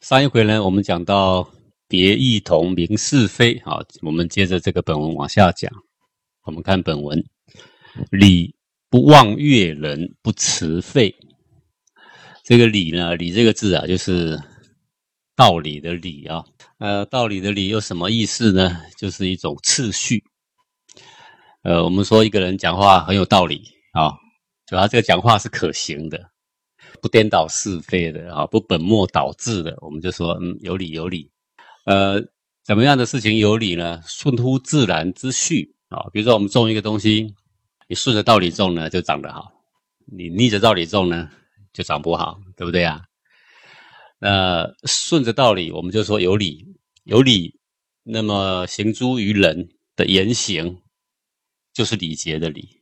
上一回呢，我们讲到别异同，明是非。好，我们接着这个本文往下讲。我们看本文：礼不忘悦人，不辞废。这个礼呢，礼这个字啊，就是道理的理啊。呃，道理的理有什么意思呢？就是一种次序。呃，我们说一个人讲话很有道理啊，主要这个讲话是可行的。不颠倒是非的啊，不本末倒置的，我们就说嗯有理有理。呃，怎么样的事情有理呢？顺乎自然之序啊。比如说我们种一个东西，你顺着道理种呢，就长得好；你逆着道理种呢，就长不好，对不对啊？那顺着道理，我们就说有理，有理。那么行诸于人的言行，就是礼节的礼。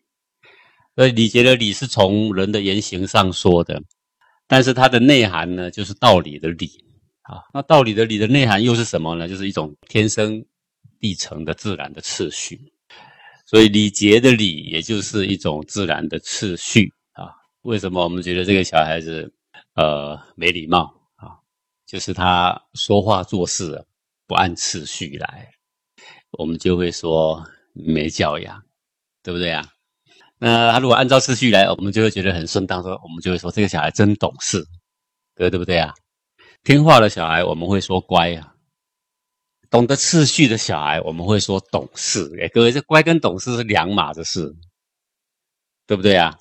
所以礼节的礼是从人的言行上说的。但是它的内涵呢，就是道理的理啊。那道理的理的内涵又是什么呢？就是一种天生地成的自然的次序。所以礼节的礼，也就是一种自然的次序啊。为什么我们觉得这个小孩子呃没礼貌啊？就是他说话做事不按次序来，我们就会说没教养，对不对啊？那他如果按照次序来，我们就会觉得很顺当。说我们就会说这个小孩真懂事，对不对啊？听话的小孩我们会说乖啊，懂得次序的小孩我们会说懂事。哎，各位，这乖跟懂事是两码子事，对不对啊？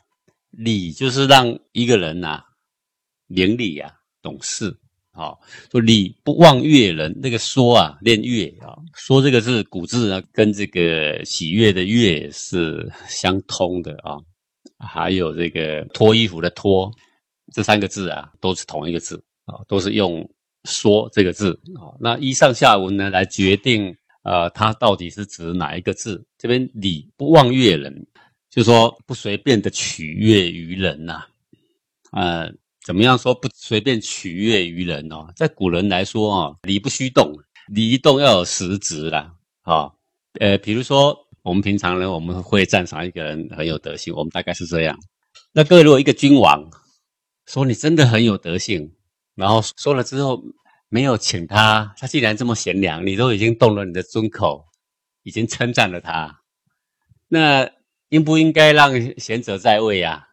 礼就是让一个人呐明理啊，懂事。好，说礼不忘悦人，那个说啊，练悦啊，说这个是古字呢，跟这个喜悦的悦是相通的啊。还有这个脱衣服的脱，这三个字啊，都是同一个字啊，都是用说这个字啊。那依上下文呢，来决定呃，它到底是指哪一个字？这边礼不忘悦人，就说不随便的取悦于人呐，呃。怎么样说不随便取悦于人哦？在古人来说啊，礼不虚动，礼一动要有实质啦。啊，呃，比如说我们平常呢，我们会赞赏一个人很有德性，我们大概是这样。那各位，如果一个君王说你真的很有德性，然后说了之后没有请他，他既然这么贤良，你都已经动了你的尊口，已经称赞了他，那应不应该让贤者在位呀？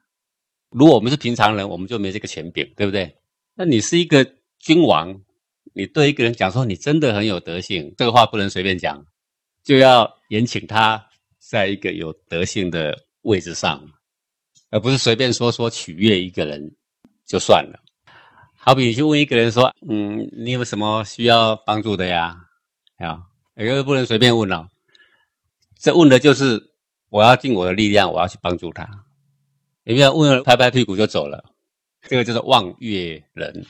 如果我们是平常人，我们就没这个权柄，对不对？那你是一个君王，你对一个人讲说你真的很有德性，这个话不能随便讲，就要严请他在一个有德性的位置上，而不是随便说说取悦一个人就算了。好比你去问一个人说：“嗯，你有什么需要帮助的呀？”啊，一个不能随便问了，这问的就是我要尽我的力量，我要去帮助他。你不要问了，拍拍屁股就走了，这个就是望月人，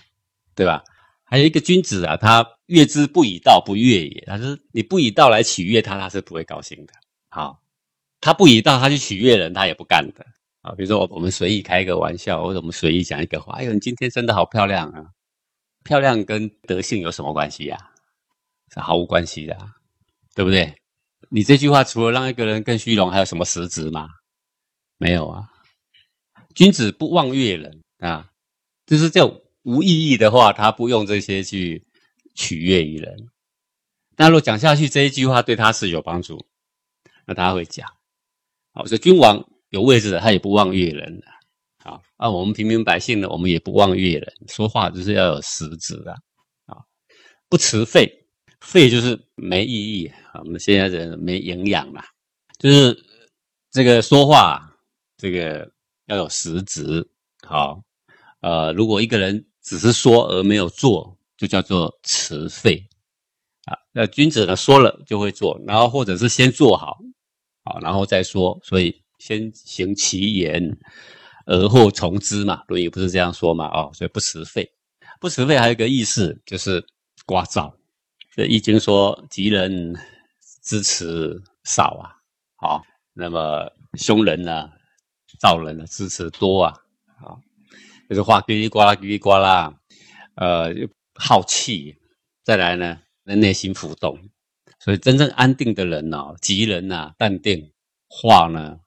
对吧？还有一个君子啊，他悦之不以道，不悦也。他是你不以道来取悦他，他是不会高兴的。好，他不以道，他去取悦人，他也不干的。啊，比如说我我们随意开一个玩笑，或者我们随意讲一个话，哎呦，你今天真的好漂亮啊！漂亮跟德性有什么关系呀？是毫无关系的，对不对？你这句话除了让一个人更虚荣，还有什么实质吗？没有啊。君子不忘悦人啊，就是叫无意义的话，他不用这些去取悦于人。那如果讲下去这一句话对他是有帮助，那他会讲。好，所以君王有位置的，他也不忘悦人的。好，啊，我们平民百姓呢，我们也不忘悦人，说话就是要有实质的。啊，不辞废，废就是没意义。我们现在人没营养嘛，就是这个说话这个。要有实质，好，呃，如果一个人只是说而没有做，就叫做辞废啊。那君子呢，说了就会做，然后或者是先做好，好，然后再说，所以先行其言，而后从之嘛。《论语》不是这样说嘛？哦，所以不辞废，不辞废还有一个意思就是刮噪。这《易经》说：“吉人支持少啊，好，那么凶人呢？”道人的支持多啊，啊，就是话叽里呱啦叽里呱啦，呃，好气，再来呢，内心浮动，所以真正安定的人呢，吉人呐，淡定，话呢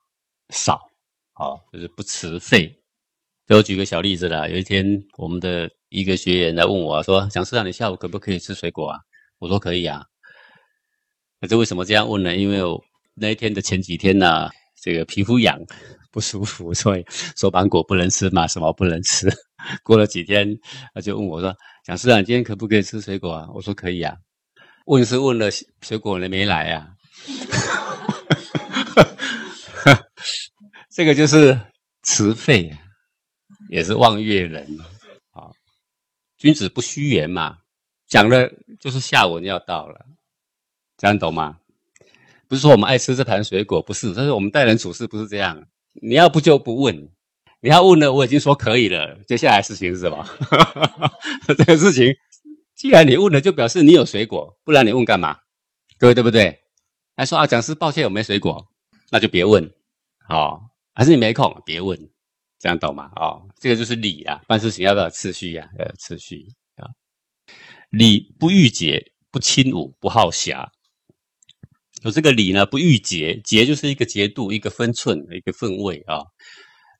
少，好，就是不辞费，给我举个小例子啦，有一天我们的一个学员来问我说：“蒋师长，你下午可不可以吃水果啊？”我说：“可以啊。”可是为什么这样问呢？因为我那一天的前几天呢，这个皮肤痒不舒服，所以手板果不能吃嘛，什么不能吃。过了几天，他就问我说：“蒋师长，今天可不可以吃水果啊？”我说：“可以啊。”问是问了，水果人没来啊。这个就是辞废，也是望月人啊。君子不虚言嘛，讲了就是下文要到了，这样懂吗？不是说我们爱吃这盘水果，不是，但是我们待人处事不是这样。你要不就不问，你要问了，我已经说可以了。接下来事情是什么？这个事情，既然你问了，就表示你有水果，不然你问干嘛？各位对不对？还说啊，讲师抱歉，我没水果，那就别问，好，还是你没空，别问，这样懂吗？哦，这个就是礼啊，办事情要不要次序呀？呃，次序啊，礼不逾节，不轻侮，不好侠。有这个礼呢，不逾节，节就是一个节度、一个分寸、一个分位啊。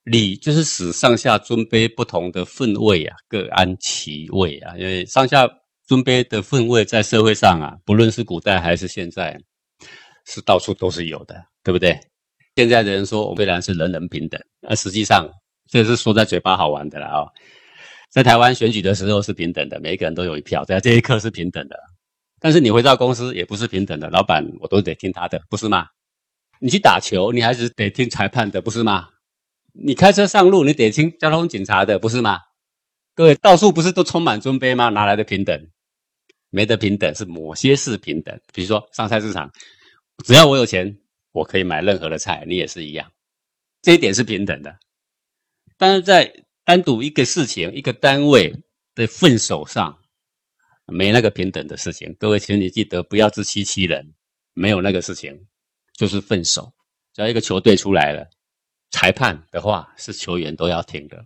礼就是使上下尊卑不同的分位啊，各安其位啊。因为上下尊卑的分位在社会上啊，不论是古代还是现在，是到处都是有的，对不对？现在的人说，我虽然是人人平等，而实际上这是说在嘴巴好玩的了啊。在台湾选举的时候是平等的，每个人都有一票，在这一刻是平等的。但是你回到公司也不是平等的，老板我都得听他的，不是吗？你去打球，你还是得听裁判的，不是吗？你开车上路，你得听交通警察的，不是吗？各位，到处不是都充满尊卑吗？哪来的平等？没得平等，是某些是平等。比如说上菜市场，只要我有钱，我可以买任何的菜，你也是一样，这一点是平等的。但是在单独一个事情、一个单位的份手上。没那个平等的事情，各位，请你记得不要自欺欺人。没有那个事情，就是分手。只要一个球队出来了，裁判的话是球员都要听的。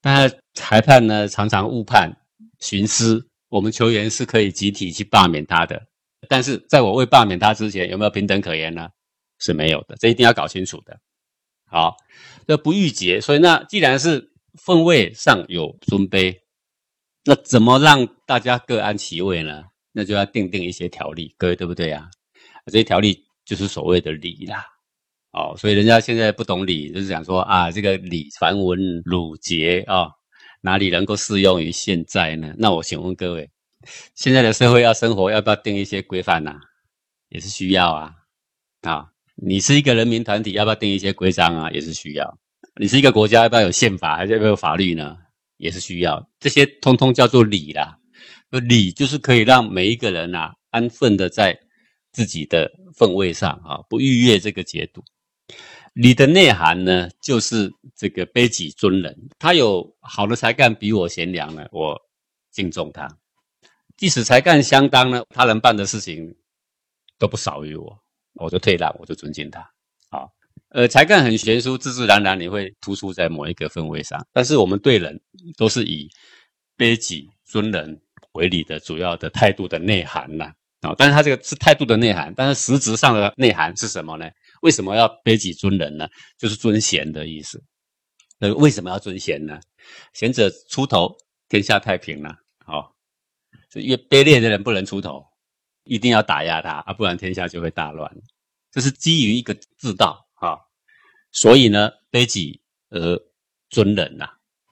但裁判呢，常常误判、徇私，我们球员是可以集体去罢免他的。但是在我未罢免他之前，有没有平等可言呢？是没有的，这一定要搞清楚的。好，这不逾节，所以那既然是分位上有尊卑。那怎么让大家各安其位呢？那就要定定一些条例，各位对不对啊？这些条例就是所谓的礼啦。哦，所以人家现在不懂礼，就是讲说啊，这个礼繁文缛节啊，哪里能够适用于现在呢？那我请问各位，现在的社会要生活，要不要定一些规范呢？也是需要啊。啊，你是一个人民团体，要不要定一些规章啊？也是需要。你是一个国家，要不要有宪法，还是要不要有法律呢？也是需要这些，通通叫做礼啦。那礼就是可以让每一个人呐安分的在自己的分位上啊，不逾越这个节度。礼的内涵呢，就是这个卑己尊人。他有好的才干，比我贤良呢，我敬重他；即使才干相当呢，他能办的事情都不少于我，我就退让，我就尊敬他。呃，才干很悬殊，自自然然你会突出在某一个氛围上。但是我们对人都是以卑己尊人为礼的主要的态度的内涵呐。啊，但是他这个是态度的内涵，但是实质上的内涵是什么呢？为什么要卑己尊人呢？就是尊贤的意思。呃，为什么要尊贤呢？贤者出头，天下太平了。好，越卑劣的人不能出头，一定要打压他啊，不然天下就会大乱。这是基于一个自道。啊，所以呢，卑己而尊人呐，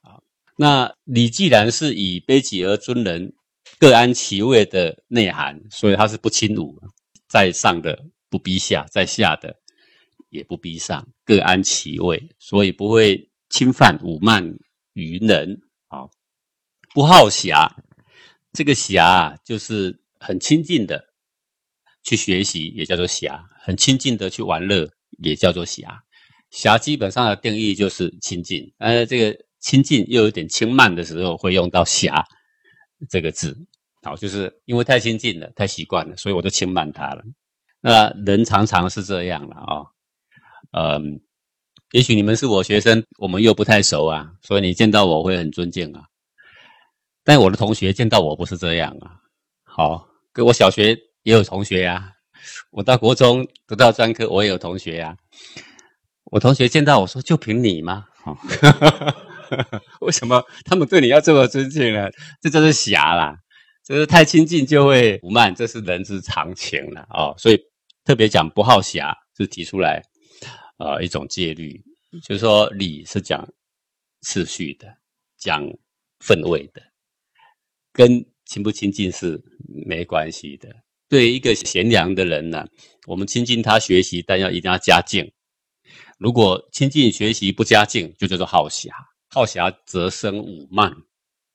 啊，那礼既然是以卑己而尊人，各安其位的内涵，所以他是不轻侮，在上的不逼下，在下的也不逼上，各安其位，所以不会侵犯侮慢于人啊，不好侠，这个侠啊就是很亲近的去学习，也叫做侠，很亲近的去玩乐。也叫做侠，侠基本上的定义就是亲近，呃，这个亲近又有点轻慢的时候，会用到侠这个字，好，就是因为太亲近了，太习惯了，所以我就轻慢他了。那人常常是这样了啊，嗯，也许你们是我学生，我们又不太熟啊，所以你见到我会很尊敬啊，但我的同学见到我不是这样啊，好，跟我小学也有同学呀。我到国中读到专科，我也有同学呀。我同学见到我说：“就凭你吗？” 为什么他们对你要这么尊敬呢？这就是侠啦，就是太亲近就会不慢，这是人之常情了哦。所以特别讲不好侠，是提出来呃一种戒律，就是说礼是讲次序的，讲分位的，跟亲不亲近是没关系的。对一个贤良的人呢，我们亲近他学习，但要一定要加敬。如果亲近学习不加敬，就叫做好侠。好侠则生武慢，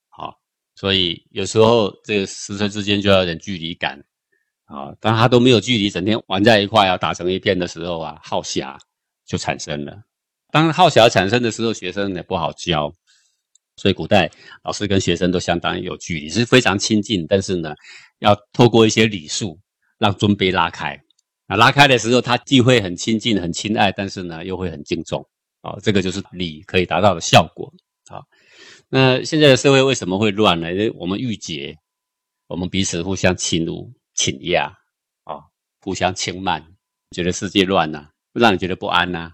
好，所以有时候这个师生之间就要有点距离感啊。当他都没有距离，整天玩在一块，要打成一片的时候啊，好侠就产生了。当好侠产生的时候，学生也不好教。所以古代老师跟学生都相当有距离，是非常亲近，但是呢，要透过一些礼数，让尊卑拉开。啊，拉开的时候，他既会很亲近、很亲爱，但是呢，又会很敬重。啊，这个就是礼可以达到的效果。啊，那现在的社会为什么会乱呢？因为我们郁结，我们彼此互相侵辱、倾压，啊，互相轻慢，觉得世界乱呐，让你觉得不安呐，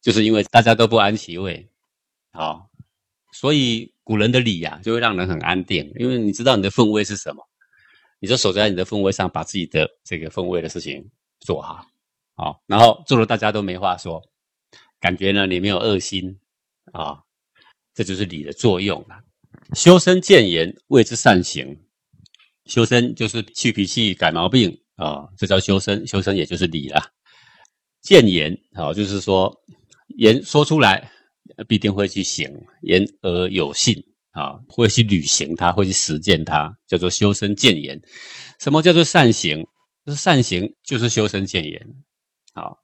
就是因为大家都不安其位。好，所以古人的礼呀，就会让人很安定，因为你知道你的分位是什么，你就守在你的分位上，把自己的这个分位的事情。做好，好，然后做了大家都没话说，感觉呢你没有恶心啊，这就是礼的作用了。修身见言，谓之善行。修身就是去脾气、改毛病啊，这叫修身。修身也就是礼了。见言啊，就是说言说出来，必定会去行，言而有信啊，会去履行它，会去实践它，叫做修身建言。什么叫做善行？就是善行，就是修身建言。好，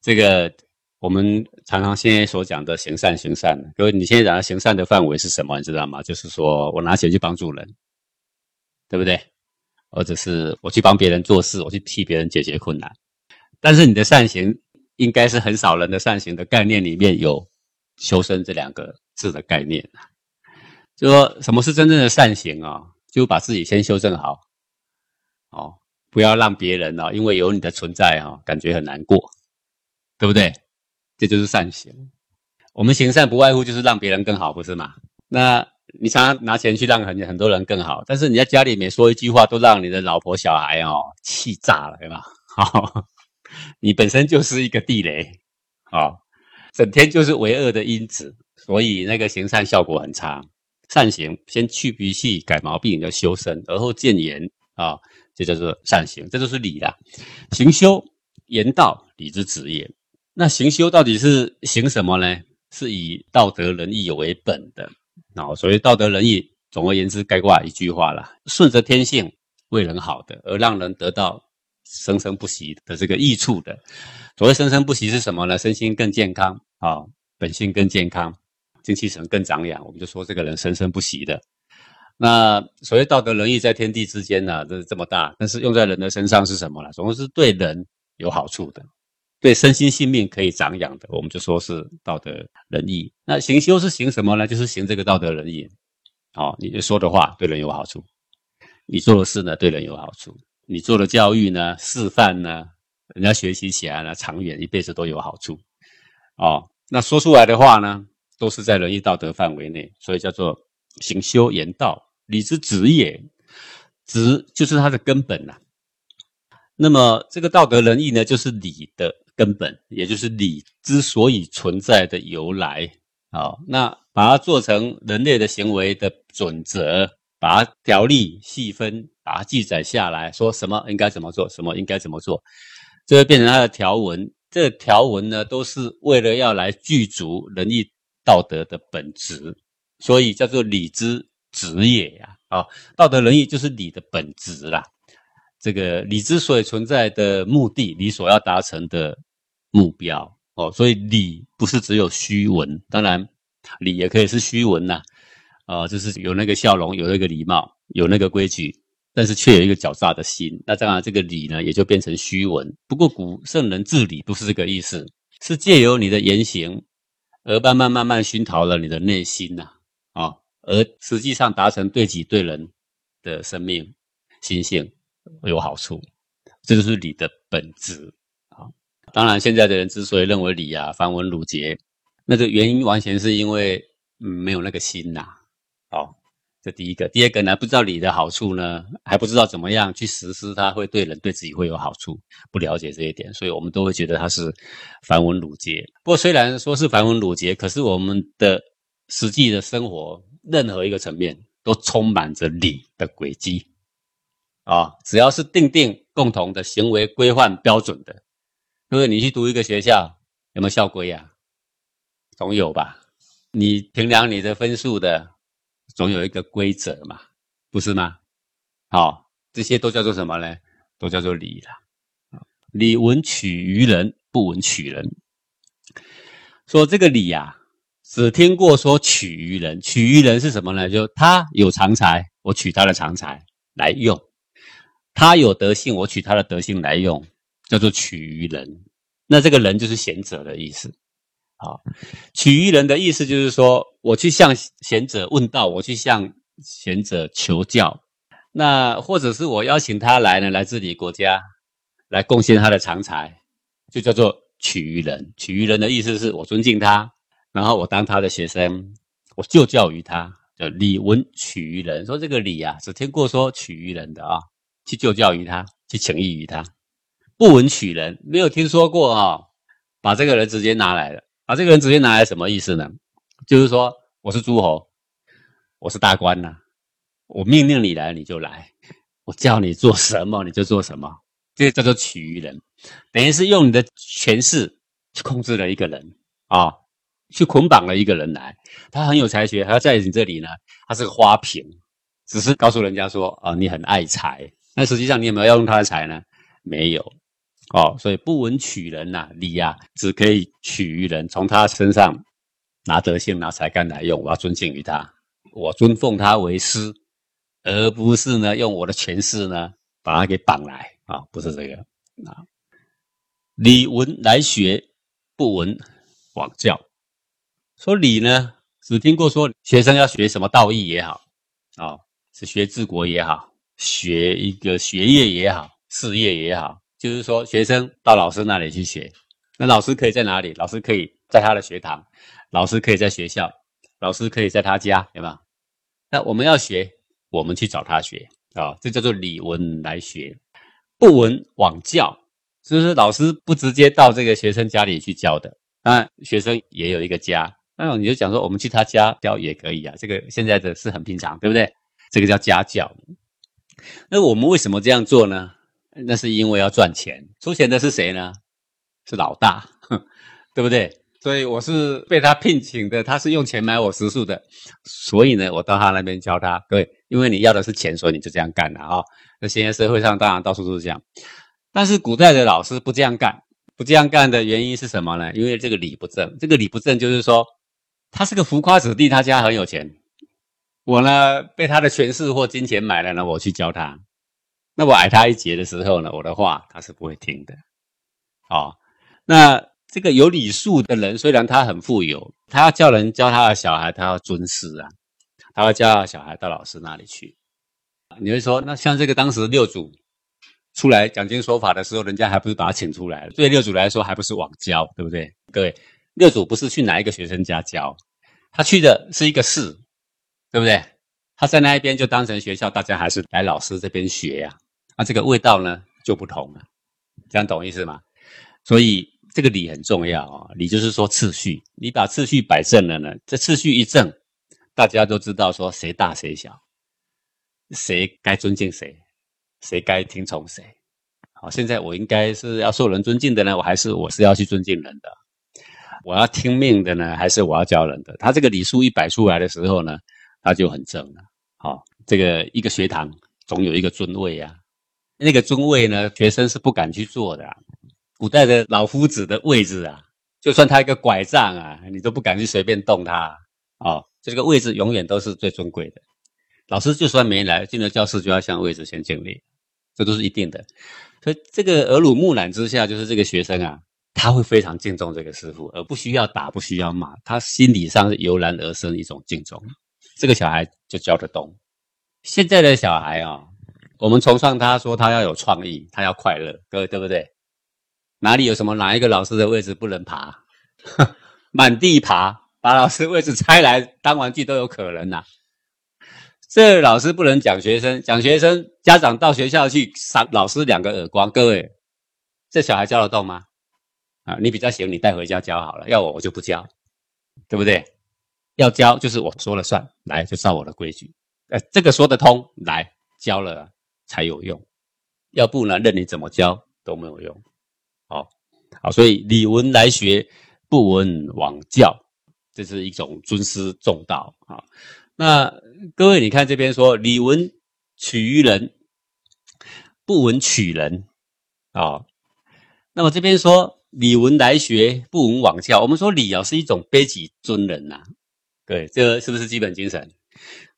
这个我们常常现在所讲的行善行善，各位，你现在讲的行善的范围是什么？你知道吗？就是说我拿钱去帮助人，对不对？或者是我去帮别人做事，我去替别人解决困难。但是你的善行，应该是很少人的善行的概念里面有修身这两个字的概念就说什么是真正的善行啊？就把自己先修正好，哦。不要让别人哦，因为有你的存在哈，感觉很难过，对不对？这就是善行。我们行善不外乎就是让别人更好，不是吗？那你常常拿钱去让很很多人更好，但是你在家里面说一句话，都让你的老婆小孩哦气炸了，对吧？好，你本身就是一个地雷，哦，整天就是为恶的因子，所以那个行善效果很差。善行先去脾气、改毛病，叫修身，而后见言啊。这叫做善行，这就是礼啦。行修言道，礼之子也。那行修到底是行什么呢？是以道德仁义为本的。哦，所谓道德仁义，总而言之，概括一句话啦：顺着天性，为人好的，而让人得到生生不息的这个益处的。所谓生生不息是什么呢？身心更健康啊，本性更健康，精气神更长养，我们就说这个人生生不息的。那所谓道德仁义在天地之间呢，这这么大，但是用在人的身上是什么呢？总是对人有好处的，对身心性命可以长养的，我们就说是道德仁义。那行修是行什么呢？就是行这个道德仁义。好，你说的话对人有好处，你做的事呢对人有好处，你做的教育呢、示范呢，人家学习起来呢，长远一辈子都有好处。哦，那说出来的话呢，都是在仁义道德范围内，所以叫做行修言道。礼之直也，直就是它的根本呐。那么这个道德仁义呢，就是礼的根本，也就是礼之所以存在的由来。好，那把它做成人类的行为的准则，把它条例细分，把它记载下来，说什么应该怎么做，什么应该怎么做，这会变成它的条文。这条文呢，都是为了要来具足仁义道德的本质，所以叫做礼之。职也呀，啊，道德仁义就是礼的本质啦。这个礼之所以存在的目的，你所要达成的目标哦，所以礼不是只有虚文，当然礼也可以是虚文呐，啊，就是有那个笑容，有那个礼貌，有那个规矩，但是却有一个狡诈的心，那当然这个礼呢也就变成虚文。不过古圣人治理不是这个意思，是借由你的言行而慢慢慢慢熏陶了你的内心呐，啊。而实际上达成对己对人的生命心性有好处，这就是理的本质啊。当然，现在的人之所以认为理啊繁文缛节，那个原因完全是因为嗯，没有那个心呐。哦，这第一个。第二个呢，不知道礼的好处呢，还不知道怎么样去实施，它会对人对自己会有好处，不了解这一点，所以我们都会觉得它是繁文缛节。不过虽然说是繁文缛节，可是我们的实际的生活，任何一个层面都充满着礼的轨迹。啊，只要是定定共同的行为规范标准的，因为？你去读一个学校，有没有校规呀？总有吧。你评量你的分数的，总有一个规则嘛，不是吗？好，这些都叫做什么呢？都叫做礼了。礼闻取于人，不闻取人。说这个礼呀，只听过说取于人，取于人是什么呢？就他有长才，我取他的长才来用。他有德性，我取他的德性来用，叫做取于人。那这个人就是贤者的意思。好，取于人的意思就是说，我去向贤者问道，我去向贤者求教。那或者是我邀请他来呢，来治理国家，来贡献他的长才，就叫做取于人。取于人的意思是我尊敬他，然后我当他的学生，我就教于他，叫礼闻取于人。说这个礼啊，只听过说取于人的啊。去就教于他，去请益于他，不闻取人，没有听说过啊。把这个人直接拿来了，把这个人直接拿来什么意思呢？就是说，我是诸侯，我是大官呐，我命令你来你就来，我叫你做什么你就做什么，这叫做取于人，等于是用你的权势去控制了一个人啊，去捆绑了一个人来。他很有才学，他在你这里呢，他是个花瓶，只是告诉人家说啊，你很爱财。那实际上你有没有要用他的财呢？没有，哦，所以不闻取人呐，礼呀，只可以取于人，从他身上拿德性、拿才干来用。我要尊敬于他，我尊奉他为师，而不是呢用我的权势呢把他给绑来啊，不是这个啊。礼闻来学，不闻往教。说礼呢，只听过说学生要学什么道义也好，啊，是学治国也好。学一个学业也好，事业也好，就是说，学生到老师那里去学，那老师可以在哪里？老师可以在他的学堂，老师可以在学校，老师可以在他家，对吧？那我们要学，我们去找他学啊，这叫做礼文来学，不闻往教，就是老师不直接到这个学生家里去教的。当然，学生也有一个家，那你就讲说，我们去他家教也可以啊，这个现在的是很平常，对不对？这个叫家教。那我们为什么这样做呢？那是因为要赚钱，出钱的是谁呢？是老大，对不对？所以我是被他聘请的，他是用钱买我食宿的，所以呢，我到他那边教他。各位，因为你要的是钱，所以你就这样干了啊。那现在社会上当然到处都是这样，但是古代的老师不这样干，不这样干的原因是什么呢？因为这个礼不正，这个礼不正就是说，他是个浮夸子弟，他家很有钱。我呢，被他的权势或金钱买了呢，我去教他。那我矮他一截的时候呢，我的话他是不会听的。哦，那这个有礼数的人，虽然他很富有，他要叫人教他的小孩，他要尊师啊，他要教小孩到老师那里去。你会说，那像这个当时六祖出来讲经说法的时候，人家还不是把他请出来了？对六祖来说，还不是网教，对不对？各位，六祖不是去哪一个学生家教，他去的是一个寺。对不对？他在那一边就当成学校，大家还是来老师这边学呀。那这个味道呢就不同了，这样懂意思吗？所以这个礼很重要啊，礼就是说次序，你把次序摆正了呢，这次序一正，大家都知道说谁大谁小，谁该尊敬谁，谁该听从谁。好，现在我应该是要受人尊敬的呢，我还是我是要去尊敬人的？我要听命的呢，还是我要教人的？他这个礼数一摆出来的时候呢？他就很正了，好，这个一个学堂总有一个尊位啊，那个尊位呢，学生是不敢去坐的。古代的老夫子的位置啊，就算他一个拐杖啊，你都不敢去随便动他，哦，这个位置永远都是最尊贵的。老师就算没来，进了教室就要向位置先敬礼，这都是一定的。所以这个耳濡目染之下，就是这个学生啊，他会非常敬重这个师傅，而不需要打，不需要骂，他心理上是油然而生一种敬重。这个小孩就教得动。现在的小孩啊，我们崇尚他说他要有创意，他要快乐，各位对不对？哪里有什么哪一个老师的位置不能爬？满地爬，把老师位置拆来当玩具都有可能呐。这老师不能讲学生，讲学生，家长到学校去扇老师两个耳光。各位，这小孩教得动吗？啊，你比较行，你带回家教好了。要我，我就不教，对不对？要教就是我说了算，来就照我的规矩。哎，这个说得通，来教了才有用。要不呢，任你怎么教都没有用。好，好，所以礼文来学，不闻枉教，这是一种尊师重道啊。那各位，你看这边说，礼文取于人，不闻取人啊。那么这边说，礼文来学，不闻枉教。我们说礼啊，是一种卑己尊人呐。对，这是不是基本精神？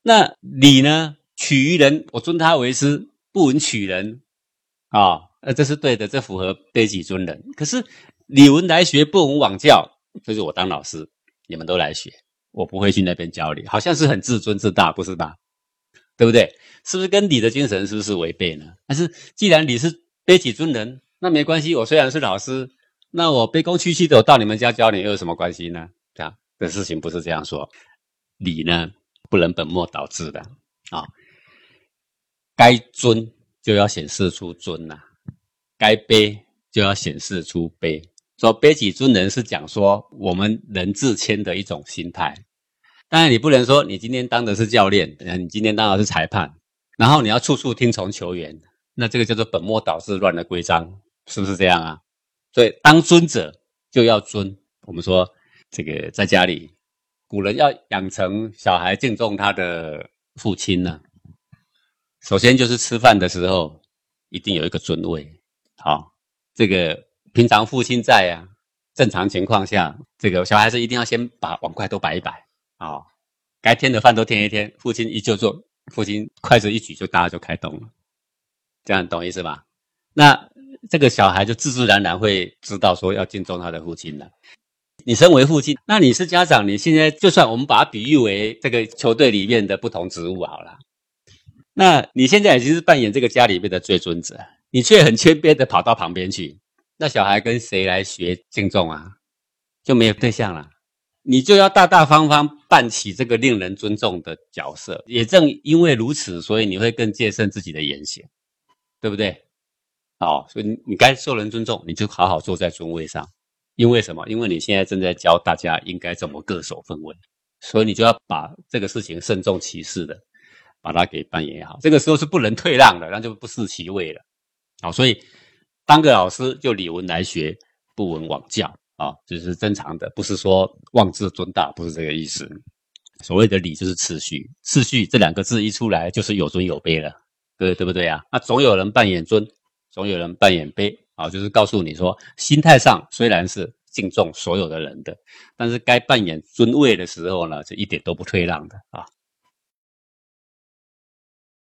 那礼呢？取于人，我尊他为师，不闻取人啊，呃，这是对的，这符合卑己尊人。可是礼文来学，不闻枉教，就是我当老师，你们都来学，我不会去那边教你，好像是很自尊自大，不是吧？对不对？是不是跟礼的精神是不是违背呢？但是既然你是卑己尊人，那没关系，我虽然是老师，那我卑躬屈膝的到你们家教你，又有什么关系呢？这样的事情不是这样说，礼呢？不能本末倒置的啊！该尊就要显示出尊呐，该卑就要显示出卑。说卑己尊人是讲说我们人自谦的一种心态。当然，你不能说你今天当的是教练，你今天当的是裁判，然后你要处处听从球员，那这个叫做本末倒置、乱了规章，是不是这样啊？所以当尊者就要尊。我们说这个在家里。古人要养成小孩敬重他的父亲呢，首先就是吃饭的时候一定有一个尊位。好，这个平常父亲在啊，正常情况下，这个小孩子一定要先把碗筷都摆一摆啊，该添的饭都添一添。父亲一就坐，父亲筷子一举就大家就开动了，这样懂意思吧？那这个小孩就自自然然会知道说要敬重他的父亲了。你身为父亲，那你是家长，你现在就算我们把它比喻为这个球队里面的不同职务好了，那你现在已经是扮演这个家里面的最尊者，你却很谦卑的跑到旁边去，那小孩跟谁来学敬重啊？就没有对象了，你就要大大方方扮起这个令人尊重的角色。也正因为如此，所以你会更戒慎自己的言行，对不对？好，所以你你该受人尊重，你就好好坐在尊位上。因为什么？因为你现在正在教大家应该怎么各守分位，所以你就要把这个事情慎重其事的把它给扮演好。这个时候是不能退让的，那就不是其位了。好，所以当个老师就礼文来学，不闻枉教啊，这是正常的，不是说妄自尊大，不是这个意思。所谓的礼就是次序，次序这两个字一出来就是有尊有卑了，对对不对啊？那总有人扮演尊，总有人扮演卑。啊，就是告诉你说，心态上虽然是敬重所有的人的，但是该扮演尊位的时候呢，就一点都不退让的啊。